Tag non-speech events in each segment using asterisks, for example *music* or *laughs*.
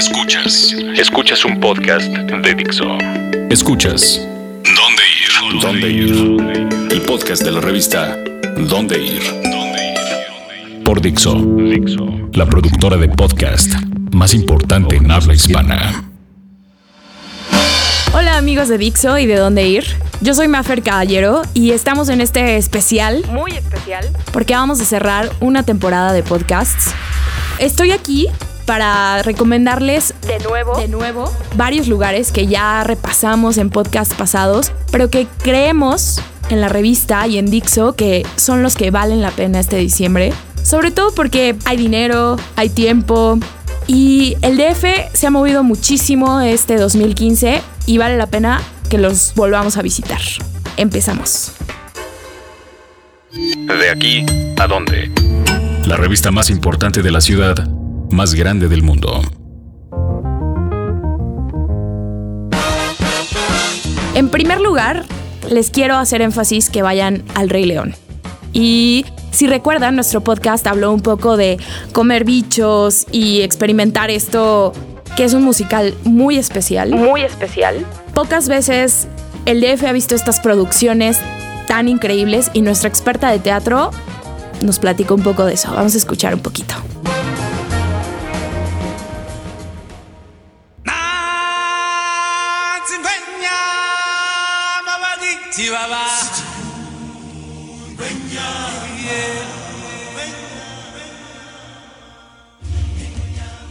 Escuchas. Escuchas un podcast de Dixo. Escuchas. ¿Dónde ir? ¿Dónde ir? El podcast de la revista ¿Dónde ir? Por Dixo. Dixo. La productora de podcast más importante en habla hispana. Hola amigos de Dixo y de dónde ir. Yo soy Mafer Caballero y estamos en este especial, muy especial, porque vamos a cerrar una temporada de podcasts. Estoy aquí para recomendarles de nuevo, de nuevo varios lugares que ya repasamos en podcasts pasados, pero que creemos en la revista y en Dixo que son los que valen la pena este diciembre. Sobre todo porque hay dinero, hay tiempo y el DF se ha movido muchísimo este 2015 y vale la pena que los volvamos a visitar. Empezamos. De aquí a dónde. La revista más importante de la ciudad, más grande del mundo. En primer lugar, les quiero hacer énfasis que vayan al Rey León. Y si recuerdan, nuestro podcast habló un poco de comer bichos y experimentar esto, que es un musical muy especial. Muy especial. Pocas veces el DF ha visto estas producciones tan increíbles y nuestra experta de teatro nos platicó un poco de eso. Vamos a escuchar un poquito.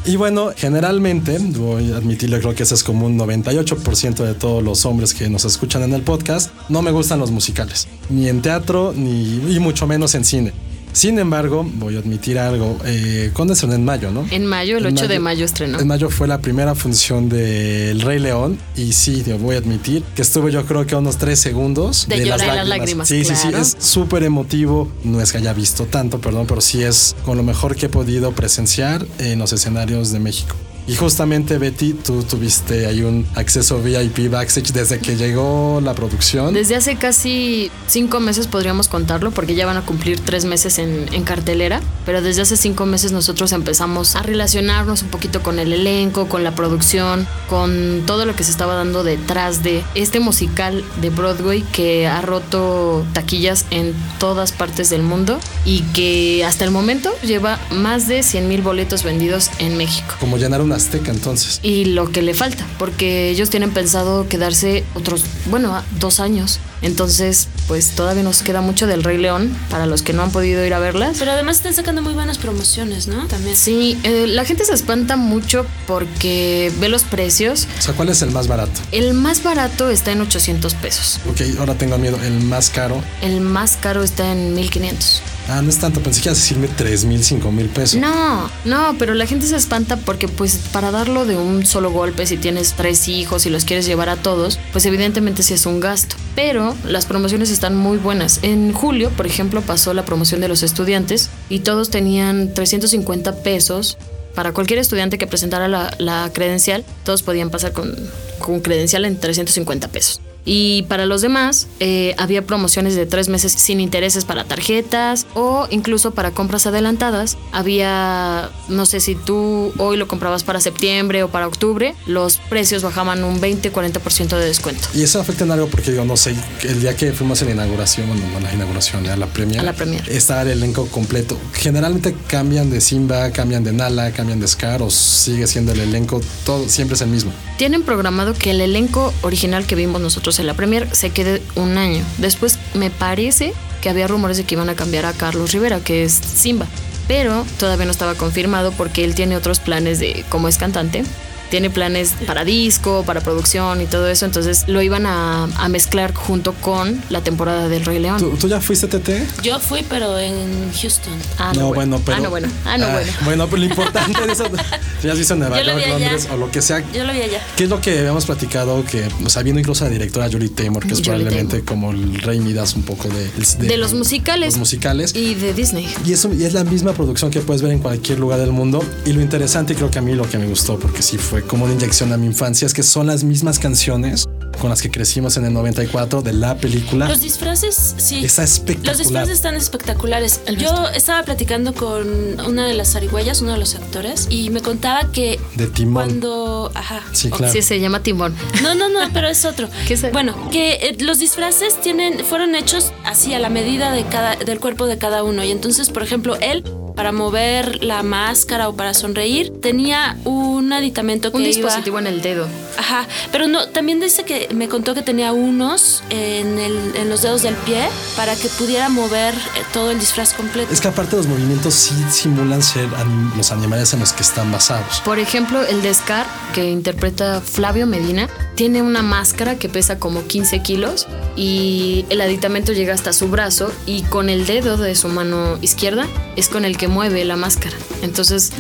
Y bueno, generalmente, voy a admitirle, creo que ese es como un 98% de todos los hombres que nos escuchan en el podcast, no me gustan los musicales, ni en teatro, ni y mucho menos en cine. Sin embargo, voy a admitir algo. Eh, ¿Cuándo estrenó? En mayo, ¿no? En mayo, el 8 de mayo estrenó. En mayo fue la primera función de El Rey León. Y sí, voy a admitir que estuve yo creo que a unos tres segundos de, las, lágrimas. Sí, sí, sí. Es súper emotivo. No es que haya visto tanto, perdón, pero sí es con lo mejor que he podido presenciar en los escenarios de México. Y justamente Betty, tú tuviste ahí un acceso VIP backstage desde que llegó la producción. Desde hace casi cinco meses podríamos contarlo, porque ya van a cumplir tres meses en, en cartelera, pero desde hace cinco meses nosotros empezamos a relacionarnos un poquito con el elenco, con la producción, con todo lo que se estaba dando detrás de este musical de Broadway que ha roto taquillas en todas partes del mundo y que hasta el momento lleva más de 100 mil boletos vendidos en México. Como llenar una Azteca entonces. Y lo que le falta, porque ellos tienen pensado quedarse otros, bueno, dos años. Entonces, pues todavía nos queda mucho del Rey León para los que no han podido ir a verlas. Pero además están sacando muy buenas promociones, ¿no? También. Sí, eh, la gente se espanta mucho porque ve los precios. O sea, ¿cuál es el más barato? El más barato está en 800 pesos. Ok, ahora tengo miedo. ¿El más caro? El más caro está en 1500. Ah, no es tanto, pensé que ibas a decirme 3 mil, 5 mil pesos. No, no, pero la gente se espanta porque pues para darlo de un solo golpe, si tienes tres hijos y los quieres llevar a todos, pues evidentemente sí es un gasto. Pero las promociones están muy buenas. En julio, por ejemplo, pasó la promoción de los estudiantes y todos tenían 350 pesos para cualquier estudiante que presentara la, la credencial, todos podían pasar con, con credencial en 350 pesos. Y para los demás, eh, había promociones de tres meses sin intereses para tarjetas o incluso para compras adelantadas. Había, no sé si tú hoy lo comprabas para septiembre o para octubre, los precios bajaban un 20-40% de descuento. Y eso afecta en algo porque digo, no sé, el día que fuimos a la inauguración, bueno, no a la inauguración, a la premier. A la premier. Estaba el elenco completo. Generalmente cambian de Simba, cambian de Nala, cambian de Scar o sigue siendo el elenco, todo siempre es el mismo. Tienen programado que el elenco original que vimos nosotros la Premier se quede un año. Después me parece que había rumores de que iban a cambiar a Carlos Rivera, que es Simba, pero todavía no estaba confirmado porque él tiene otros planes de como es cantante tiene planes para disco, para producción y todo eso, entonces lo iban a, mezclar junto con la temporada del Rey León. ¿Tú, ya fuiste TT? Yo fui, pero en Houston. Ah, no, bueno. pero... Ah, no, bueno. Ah, no, ah, bueno. Bueno, pero lo importante de eso, *laughs* ya has visto Nueva York, Londres o lo que sea. Yo lo vi allá. ¿Qué es lo que habíamos platicado? Que, o sea, viendo incluso a la directora Julie Taymor, que es probablemente como el Rey Midas un poco de, de, los musicales. Los musicales. Y de Disney. Y, eso, y es la misma producción que puedes ver en cualquier lugar del mundo. Y lo interesante, y creo que a mí lo que me gustó, porque sí fue como una inyección a mi infancia, es que son las mismas canciones con las que crecimos en el 94 de la película. Los disfraces, sí. Está espectacular. Los disfraces están espectaculares. Yo estaba platicando con una de las zarigüeyas, uno de los actores, y me contaba que De timón. cuando... Ajá. Sí, claro. Sí, se llama timón. No, no, no, pero es otro. *laughs* ¿Qué es? Bueno, que eh, los disfraces tienen, fueron hechos así a la medida de cada, del cuerpo de cada uno. Y entonces, por ejemplo, él, para mover la máscara o para sonreír, tenía un aditamento que Un iba- dispositivo en el dedo. Ajá, pero no, también dice que me contó que tenía unos en, el- en los dedos del pie para que pudiera mover eh, todo el disfraz completo. Es que aparte los movimientos sí simulan ser anim- los animales en los que están basados. Por ejemplo, el de Scar, que interpreta Flavio Medina, tiene una máscara que pesa como 15 kilos y el aditamento llega hasta su brazo y con el dedo de su mano izquierda es con el que mueve la máscara. Entonces,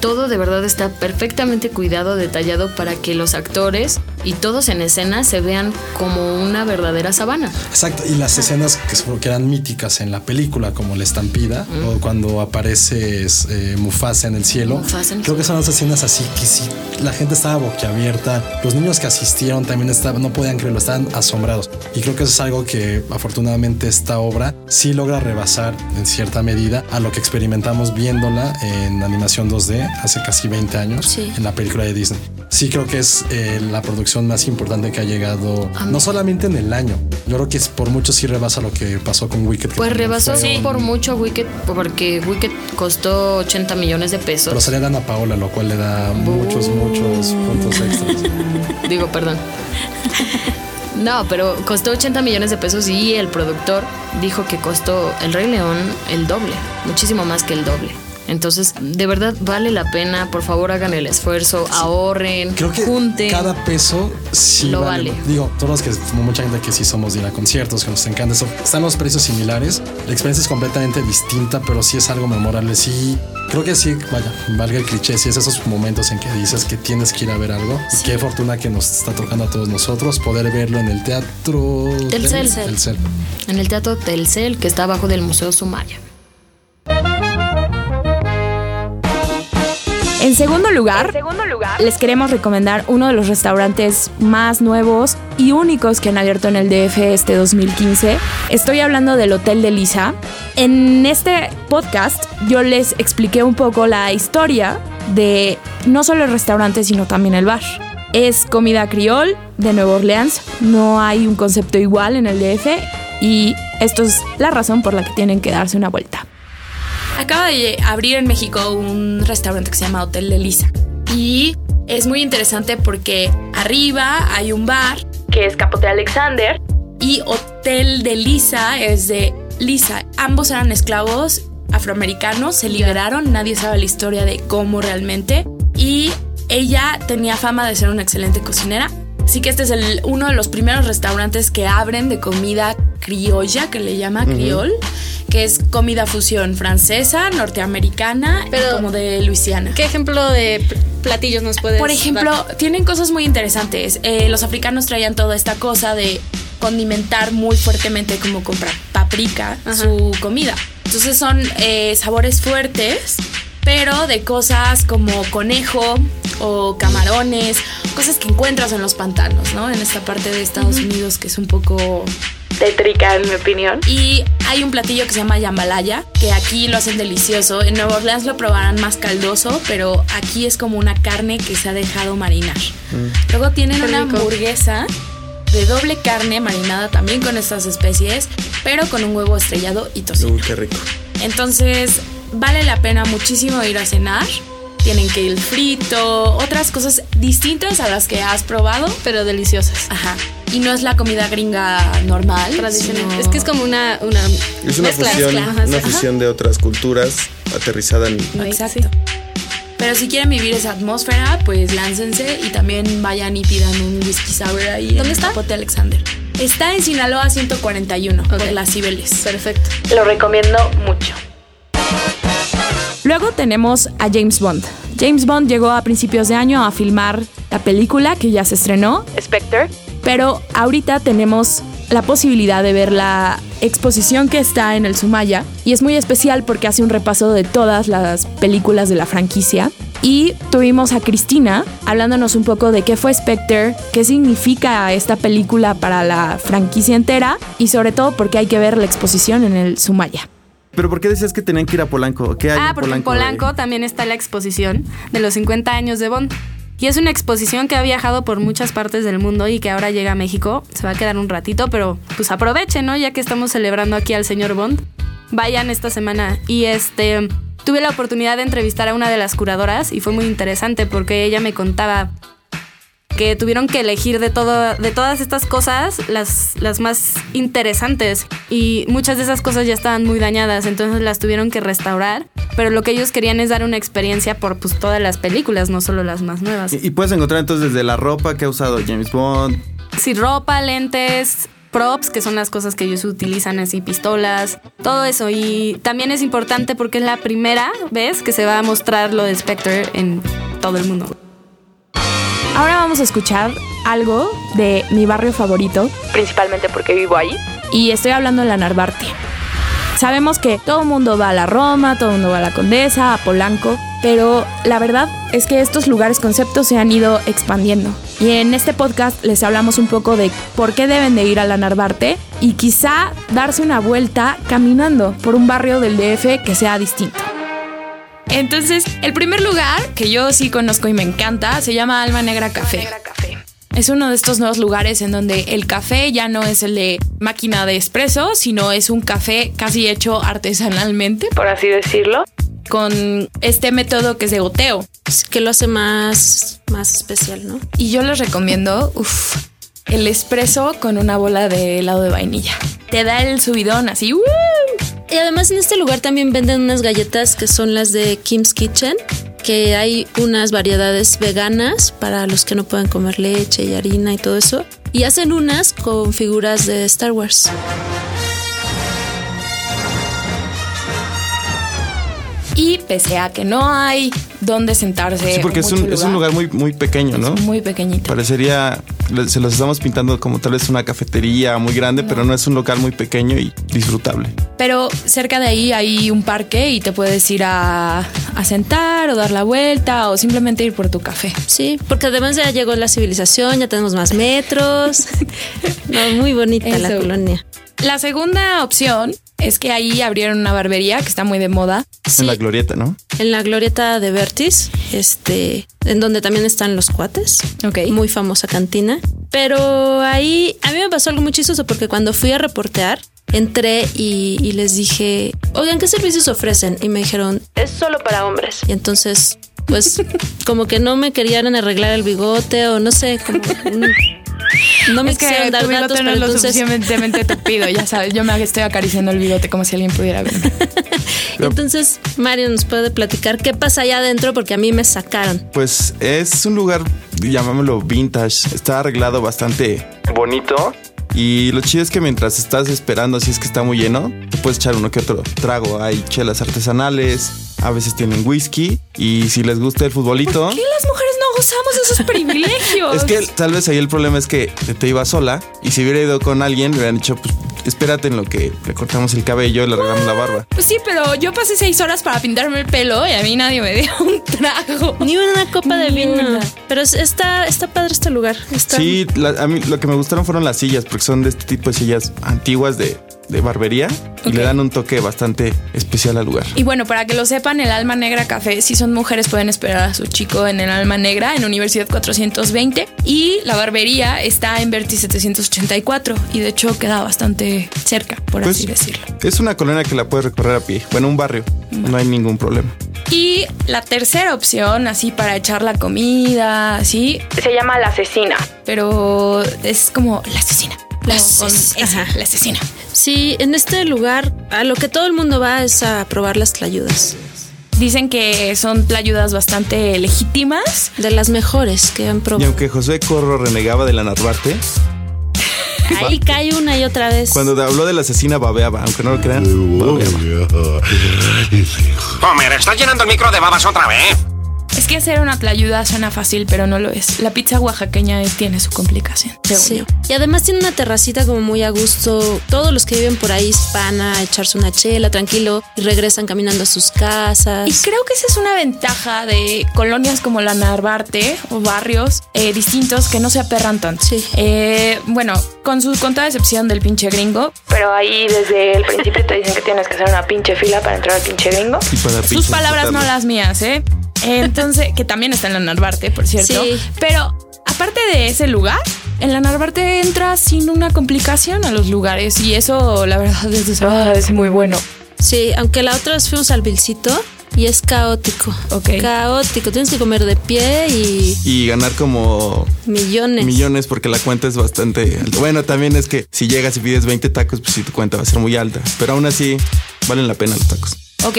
todo de verdad está perfectamente cuidado, detallado para que los actores y todos en escena se vean como una verdadera sabana. Exacto, y las escenas que, eran míticas en la película, como la estampida, o cuando aparece eh, Mufasa en el cielo, Mufasa en el creo que son las escenas así que sí, la gente estaba boquiabierta, los niños que asistieron también estaban, no podían creerlo, estaban asombrados. Y creo que eso es algo que afortunadamente esta obra sí logra rebasar en cierta medida a lo que experimentamos viéndola en animación 2D hace casi 20 años Sí. en la película de Disney. Sí creo que es eh, la producción más importante que ha llegado, no solamente en el año, yo creo que es por mucho sí rebasa lo que pasó con Wicked. Pues rebasó un- por mucho Wicked porque Wicked costó 80 millones de pesos. Pero salía Dana Paola, lo cual le da muchos, muchos puntos extras. *laughs* Digo, perdón. No, pero costó 80 millones de pesos y el productor dijo que costó el Rey León el doble, muchísimo más que el doble. Entonces, de verdad vale la pena, por favor hagan el esfuerzo, ahorren, Creo que junten. cada peso sí Lo vale. vale. Digo, todos los que, como mucha gente que sí somos de ir a conciertos, que nos encanta eso, están los precios similares. La experiencia es completamente distinta, pero sí es algo memorable. Sí, creo que sí, vaya, valga el cliché, sí es esos momentos en que dices que tienes que ir a ver algo. Y Qué fortuna que nos está tocando a todos nosotros poder verlo en el teatro Telcel. Telcel. En el Teatro Telcel, que está abajo del Museo Sumaya. En segundo lugar, les queremos recomendar uno de los restaurantes más nuevos y únicos que han abierto en el DF este 2015. Estoy hablando del Hotel de Lisa. En este podcast yo les expliqué un poco la historia de no solo el restaurante, sino también el bar. Es comida criol de Nueva Orleans, no hay un concepto igual en el DF y esto es la razón por la que tienen que darse una vuelta. Acaba de abrir en México un restaurante que se llama Hotel de Lisa. Y es muy interesante porque arriba hay un bar que es Capote Alexander y Hotel de Lisa es de Lisa. Ambos eran esclavos afroamericanos, se liberaron, nadie sabe la historia de cómo realmente. Y ella tenía fama de ser una excelente cocinera. Así que este es el- uno de los primeros restaurantes que abren de comida criolla, que le llama criol, que es comida fusión francesa, norteamericana, y Pero- como de Luisiana. ¿Qué ejemplo de pl- platillos nos puedes Por ejemplo, dar? tienen cosas muy interesantes. Eh, los africanos traían toda esta cosa de condimentar muy fuertemente, como comprar paprika, su comida. Entonces son eh, sabores fuertes, pero de cosas como conejo o camarones, cosas que encuentras en los pantanos, ¿no? En esta parte de Estados Unidos que es un poco tétrica en mi opinión. Y hay un platillo que se llama jambalaya, que aquí lo hacen delicioso. En Nueva Orleans lo probarán más caldoso, pero aquí es como una carne que se ha dejado marinar. Luego tienen Qué una rico. hamburguesa de doble carne marinada también con estas especies, pero con un huevo estrellado y tocino. Uy, qué rico. Entonces, vale la pena muchísimo ir a cenar. Tienen que ir frito, otras cosas distintas a las que has probado. pero deliciosas. Ajá. Y no es la comida gringa normal. Tradicional. sino- Es que es como una, una Es una mezcla, fusión, mezcla, ajá, una ajá. fusión de otras culturas aterrizada en Exacto. Pero si quieren vivir esa atmósfera, pues láncense y también vayan y pidan un whisky sour ahí. ¿Dónde en está? Capote Alexander. Está en Sinaloa 141, por Ok. las Cibeles. Perfecto. Lo recomiendo mucho. Luego tenemos a James Bond. James Bond llegó a principios de año a filmar la película que ya se estrenó, Spectre, pero ahorita tenemos la posibilidad de ver la exposición que está en el Sumaya y es muy especial porque hace un repaso de todas las películas de la franquicia Y tuvimos a Cristina hablándonos un poco de qué fue Spectre, qué significa esta película para la franquicia entera y sobre todo porque hay que ver la exposición en el Sumaya. ¿Pero por qué decías que tenían que ir a Polanco? ¿Qué hay Ah, en porque en Polanco también está la exposición de los 50 años de Bond. Y es una exposición que ha viajado por muchas partes del mundo y que ahora llega a México. Se va a quedar un ratito, pero pues aprovechen, ¿no? Ya que estamos celebrando aquí al señor Bond. Vayan esta semana. Y este, tuve la oportunidad de entrevistar a una de las curadoras y fue muy interesante porque ella me contaba que tuvieron que elegir de todo, de todas estas cosas las, las más interesantes y muchas de esas cosas ya estaban muy dañadas, entonces las tuvieron que restaurar, pero lo que ellos querían es dar una experiencia por pues todas las películas, no solo las más nuevas. Y, y puedes encontrar entonces desde la ropa que ha usado James Bond. Sí, ropa, lentes, props, que son las cosas que ellos utilizan así, pistolas, todo eso. Y también es importante porque es la primera vez que se va a mostrar lo de Spectre en todo el mundo. Ahora vamos a escuchar algo de mi barrio favorito, principalmente porque vivo ahí. Y estoy hablando de la Narvarte. Sabemos que todo el mundo va a la Roma, todo el mundo va a la Condesa, a Polanco, pero la verdad es que estos lugares conceptos se han ido expandiendo. Y en este podcast les hablamos un poco de por qué deben de ir a la Narvarte y quizá darse una vuelta caminando por un barrio del DF que sea distinto. Entonces, el primer lugar que yo sí conozco y me encanta se llama Alma Negra Café. Es uno de estos nuevos lugares en donde el café ya no es el de máquina de espresso, sino es un café casi hecho artesanalmente, por así decirlo, con este método que es de goteo. Que lo hace más, más especial, ¿no? Y yo les recomiendo, uff, el espresso con una bola de helado de vainilla. Te da el subidón así, ¡uh! Y además en este lugar también venden unas galletas que son las de Kim's Kitchen, que hay unas variedades veganas para los que no pueden comer leche y harina y todo eso. Y hacen unas con figuras de Star Wars. Y pese a que no hay dónde sentarse. Sí, porque es un, mucho es un lugar muy, muy pequeño, ¿no? muy pequeñito. Parecería, se los estamos pintando como tal vez una cafetería muy grande, pero no es un local muy pequeño y disfrutable. Pero cerca de ahí hay un parque y te puedes ir a, a sentar o dar la vuelta o simplemente ir por tu café. Sí, porque además ya llegó la civilización, ya tenemos más metros. *laughs* No, muy bonita la colonia. La segunda opción es que ahí abrieron una barbería que está muy de moda. Sí, En la glorieta, ¿no? en la glorieta de Vertis, este, en donde también están los cuates. Ok. Muy famosa cantina. Pero ahí a mí me pasó algo muy chistoso porque cuando fui a reportear, entré y, y les dije, oigan, ¿qué servicios ofrecen? Y me dijeron, es solo para hombres. Y entonces, pues, como que no me querían arreglar el bigote o no sé, como... No me es que quisieron dar tu datos, bigote no pero entonces... suficientemente *laughs* tupido, ya sabes. Yo me estoy acariciando el bigote como si alguien pudiera verme. *laughs* Entonces, Mario nos puede platicar qué pasa allá adentro porque a mí me sacaron. Pues es un lugar, llamámoslo vintage, está arreglado bastante bonito. Y lo chido es que mientras estás esperando, si es que está muy lleno, te puedes echar uno que otro trago. Hay chelas artesanales, a veces tienen whisky. Y si les gusta el futbolito, ¿Qué las mujeres gozamos de esos *laughs* privilegios? es que tal vez ahí el problema es que te ibas sola. Y si hubiera ido con alguien, le hubieran dicho, pues espérate en lo que le cortamos el cabello y le arreglamos la barba. Pues sí, pero yo pasé seis horas para pintarme el pelo y a mí nadie me dio un trago. Ni una copa de vino. una. Pero es- está, está padre este lugar. Está, Sí, la- a mí lo que me gustaron fueron las sillas, porque son de este tipo de sillas antiguas de, de barbería y le dan un toque bastante especial al lugar. Y bueno, para que lo sepan, el Alma Negra Café, si son mujeres pueden esperar a su chico en el Alma Negra, en Universidad 420. Y la barbería está en Verti 784 y de hecho queda bastante cerca, por Pues- así decirlo. Es una colonia que la puedes recorrer a pie. Bueno, un barrio. No hay ningún problema. Y la tercera opción, así para echar la comida, así, se llama la asesina, pero es como la asesina. La ases- esa, asesina. Sí, en este lugar a lo que todo el mundo va es a probar las tlayudas. Dicen que son tlayudas bastante legítimas. De las mejores que han Y probado. aunque José Corro renegaba de la Narvarte, Ahí cae una y otra vez. cuando habló de la asesina babeaba, aunque no lo crean, babeaba. Homer, ¿estás llenando el micro de babas otra vez? Es que hacer una tlayuda suena fácil, pero no lo es. La pizza oaxaqueña tiene su complicación. Sí. Y además tiene una terracita como muy a gusto. Todos los que viven por ahí van a echarse una chela tranquilo y regresan caminando a sus casas. Y creo que esa es una ventaja de colonias como la Narvarte o barrios eh, distintos que no se aperran tanto. Sí. Eh, bueno, con su con toda excepción del pinche gringo. Pero ahí desde el principio te dicen que tienes que hacer una pinche fila para entrar al pinche gringo. Y para Sus palabras, no las mías, ¿eh? Entonces, que también está en la Narvarte, por cierto. Sí. Pero aparte de ese lugar, en la Narvarte entras sin una complicación a los lugares y eso, la verdad, es, ah, es muy bueno. Sí, aunque la otra vez fuimos al Vilcito y es caótico. Ok. Caótico. Tienes que comer de pie y Y ganar como millones. millones porque la cuenta es bastante alta. Bueno, también es que si llegas y pides 20 tacos, pues sí, tu cuenta va a ser muy alta. Pero aún así, valen la pena los tacos. Ok,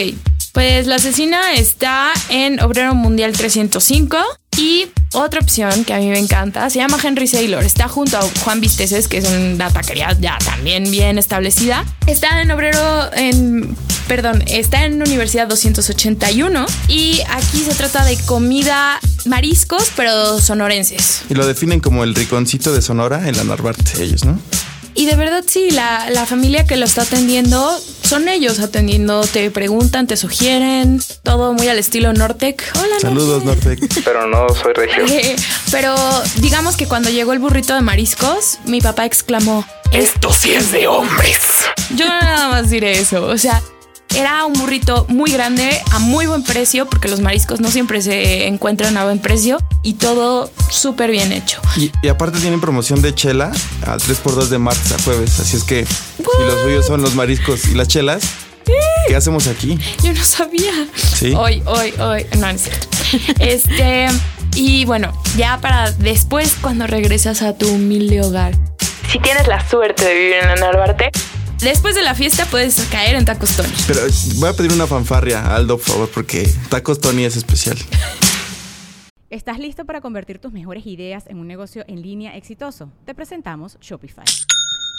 pues la asesina está en Obrero Mundial 305 y otra opción que a mí me encanta se llama Henry Saylor. Está junto a Juan Visteces, que es una taquería ya también bien establecida. Está en Obrero, en, perdón, está en Universidad 281 y aquí se trata de comida mariscos, pero sonorenses. Y lo definen como el riconcito de Sonora en la Narvarte, ellos, ¿no? Y de verdad sí, la, la familia que lo está atendiendo son ellos atendiendo, te preguntan, te sugieren, todo muy al estilo Nortec. Hola, Saludos, Nortec. Nortec. *laughs* Pero no soy regio. Eh, *laughs* Pero digamos que cuando llegó el burrito de mariscos, mi papá exclamó, Esto sí es de hombres. yo nada más diré eso, o sea... Era un burrito muy grande, a muy buen precio, porque los mariscos no siempre se encuentran a buen precio y todo súper bien hecho. Y, y aparte tienen promoción de chela al 3x2 de martes a jueves. Así es que si los suyos son los mariscos y las chelas, ¿qué hacemos aquí? Yo no sabía. Sí. Hoy, hoy, hoy. No, no es cierto. *laughs* Este. Y bueno, ya para después, cuando regresas a tu humilde hogar. Si tienes la suerte de vivir en la Narvarte, después de la fiesta puedes caer en tacos Tony. Pero voy a pedir una fanfarria Aldo, por favor, porque Tacos Tony es especial. ¿Estás listo para convertir tus mejores ideas en un negocio en línea exitoso? Te presentamos Shopify.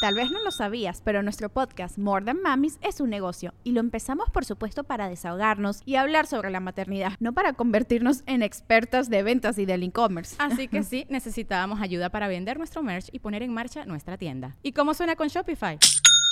Tal vez no lo sabías, pero nuestro podcast More Than Mamis es un negocio y lo empezamos por supuesto para desahogarnos y hablar sobre la maternidad, no para convertirnos en expertas de ventas y del e-commerce. Así que *laughs* sí, necesitábamos ayuda para vender nuestro merch y poner en marcha nuestra tienda. ¿Y cómo suena con Shopify?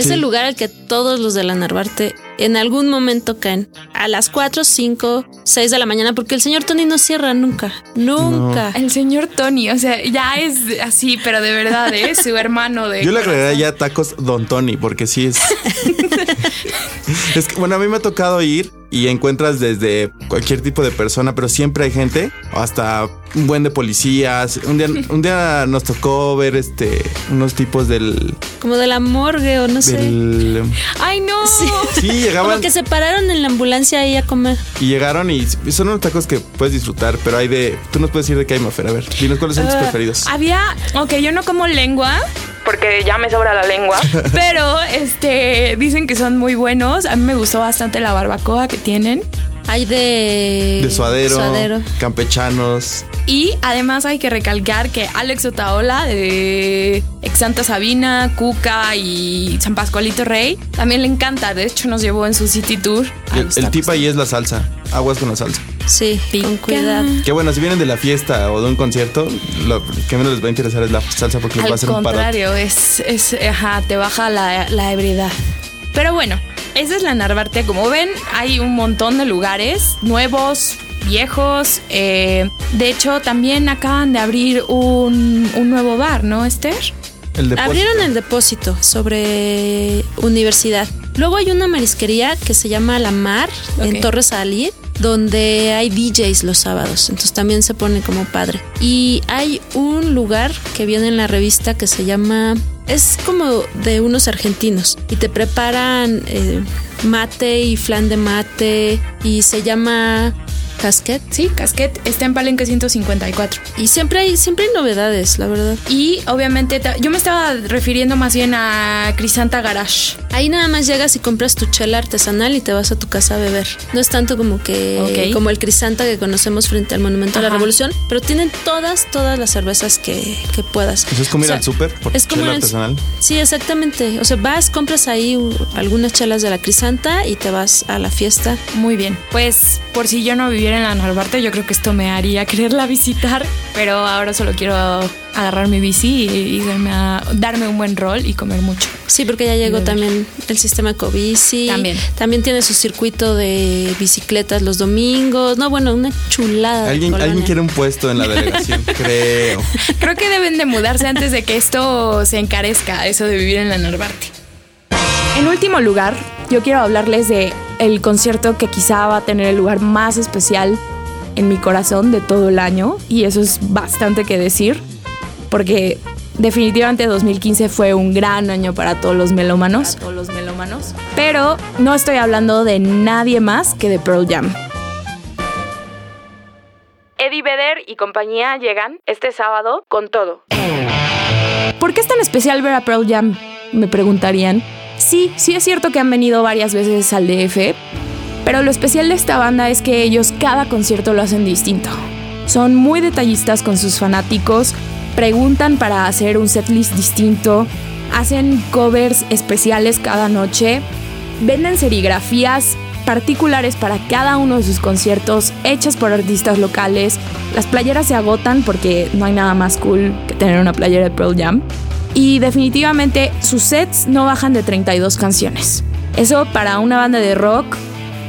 Es Sí. el lugar al que todos los de la Narvarte en algún momento caen. A las 4, 5, 6 de la mañana, porque el señor Tony no cierra nunca. Nunca. El señor Tony, o sea, ya es así, pero de verdad, ¿eh? Su hermano de. Yo le agregaría ya tacos Don Tony, porque sí es. *laughs* *laughs* es que, bueno, a mí me ha tocado ir y encuentras desde cualquier tipo de persona, pero siempre hay gente, hasta un buen de policías. Un día, *laughs* un día nos tocó ver este unos tipos del. Como de la morgue o no sé. ¡Ay, no! sí, llegaban Como que se pararon en la ambulancia ahí a comer. y llegaron y son unos tacos que puedes disfrutar, pero hay de. Tú nos puedes decir de qué hay, Mafer. A ver, dinos cuáles son tus Ah, preferidos. Había, ok, yo no como lengua. Porque ya me sobra la lengua. *laughs* Pero este dicen que son muy buenos. A mí me gustó bastante la barbacoa que tienen. Hay de. De suadero, Suadero. campechanos. Y además hay que recalcar que Alex Otaola de Ex Santa Sabina, Cuca y San Pascualito Rey también le encanta. De hecho, nos llevó en su City Tour. El, el tip ahí es la salsa. Aguas con la salsa. Sí, con cuidado. Que bueno, si vienen de la fiesta o de un concierto, lo que menos les va a interesar es la salsa porque les va a Al hacer un paro. contrario, es, es, ajá, te baja la, la ebriedad. Pero bueno, esa es la Narvarte. Como ven, hay un montón de lugares nuevos, viejos. eh, de hecho, también acaban de abrir un, un nuevo bar, ¿no, Esther? El depósito. Abrieron el depósito sobre universidad. Luego hay una marisquería que se llama La Mar en Torres Salí, donde hay DJs los sábados, entonces también se pone como padre. Y hay un lugar que viene en la revista que se llama es como de unos argentinos y te preparan eh, mate y flan de mate y se llama Casquet. Sí, Casquet está en Palenque 154. Y siempre hay, siempre hay novedades, la verdad. Y obviamente yo me estaba refiriendo más bien a Crisanta Garage. Ahí nada más llegas y compras tu chela artesanal y te vas a tu casa a beber. No es tanto como que como el Crisanta que conocemos frente al Monumento a la Revolución, pero tienen todas, todas las cervezas que, que puedas. ¿Eso es como ir al súper? Es como chela artesanal. Sí, exactamente. O sea, vas, compras ahí algunas chelas de la Crisanta y te vas a la fiesta. Muy bien. Pues por si yo no viviera en la Narvarte, yo creo que esto me haría *laughs* quererla visitar, pero ahora solo quiero agarrar mi bici y, darme, a, darme un buen rol y comer mucho. Sí, porque ya llegó también el sistema Ecobici. También. También tiene su circuito de bicicletas los domingos. No, bueno, una chulada. ¿Alguien, ¿alguien quiere un puesto en la delegación? *laughs* Creo. Creo que deben de mudarse antes de que esto se encarezca, eso de vivir en la Narvarte. En último lugar, yo quiero hablarles de el concierto que quizá va a tener el lugar más especial en mi corazón de todo el año y eso es bastante que decir porque definitivamente 2015 fue un gran año para todos los melómanos. todos los melómanos. Pero no estoy hablando de nadie más que de Pearl Jam. Eddie Vedder y compañía llegan este sábado con todo. ¿Por qué es tan especial ver a Pearl Jam? Me preguntarían. Sí, sí es cierto que han venido varias veces al DF, pero lo especial de esta banda es que ellos cada concierto lo hacen distinto. Son muy detallistas con sus fanáticos, preguntan para hacer un setlist distinto, hacen covers especiales cada noche, venden serigrafías particulares para cada uno de sus conciertos hechas por artistas locales. Las playeras se agotan porque no hay nada más cool que tener una playera de Pearl Jam. Y definitivamente sus sets no bajan de 32 canciones. Eso para una banda de rock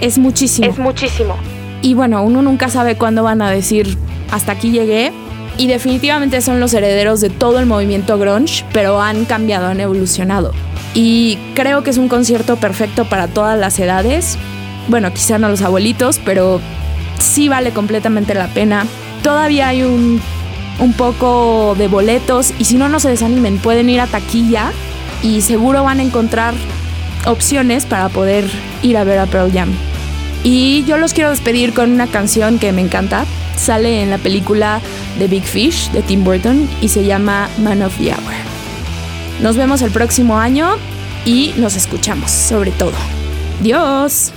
es muchísimo. Es muchísimo. Y bueno, uno nunca sabe cuándo van a decir hasta aquí llegué. Y definitivamente son los herederos de todo el movimiento grunge, pero han cambiado, han evolucionado. Y creo que es un concierto perfecto para todas las edades. Bueno, quizá no los abuelitos, pero sí vale completamente la pena. Todavía hay un un poco de boletos y si no, no se desanimen, pueden ir a taquilla y seguro van a encontrar opciones para poder ir a ver a Pearl Jam. Y yo los quiero despedir con una canción que me encanta. Sale en la película The Big Fish de Tim Burton y se llama Man of the Hour. Nos vemos el próximo año y nos escuchamos, sobre todo. Dios.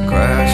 Man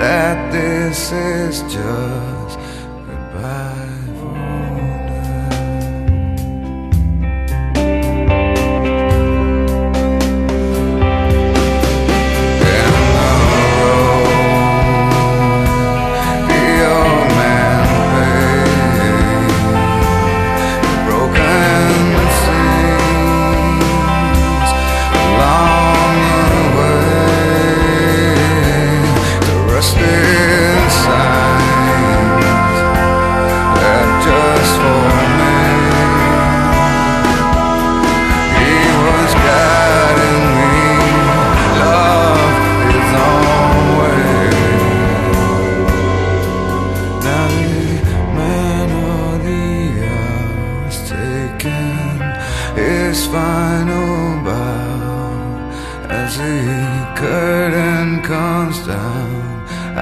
that this is just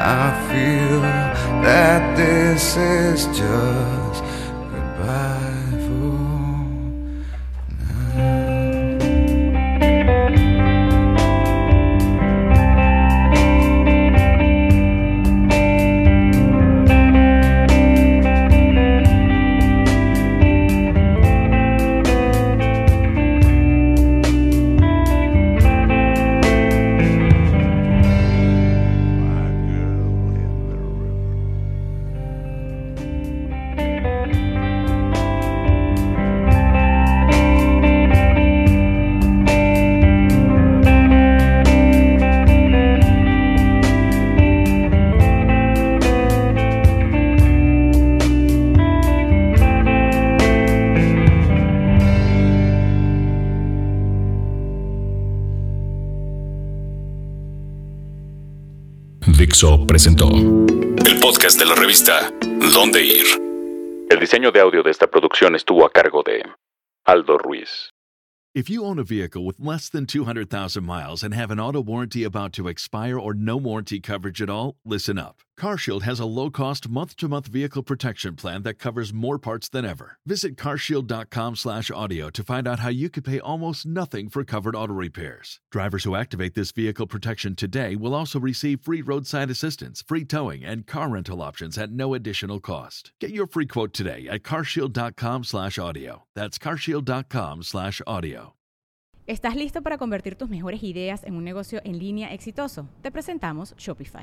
I feel that this is just Dixo presentó el podcast de la revista Dónde Ir. El diseño de audio de esta producción estuvo a cargo de Aldo Ruiz. If you own a vehicle with less than 200,000 miles and have an auto warranty about to expire or no warranty coverage at all, listen up. CarShield has a low-cost month-to-month vehicle protection plan that covers more parts than ever. Visit carshield.com/audio to find out how you could pay almost nothing for covered auto repairs. Drivers who activate this vehicle protection today will also receive free roadside assistance, free towing, and car rental options at no additional cost. Get your free quote today at carshield.com/audio. That's carshield.com/audio. ¿Estás listo para convertir tus mejores ideas en un negocio en línea exitoso? Te presentamos Shopify.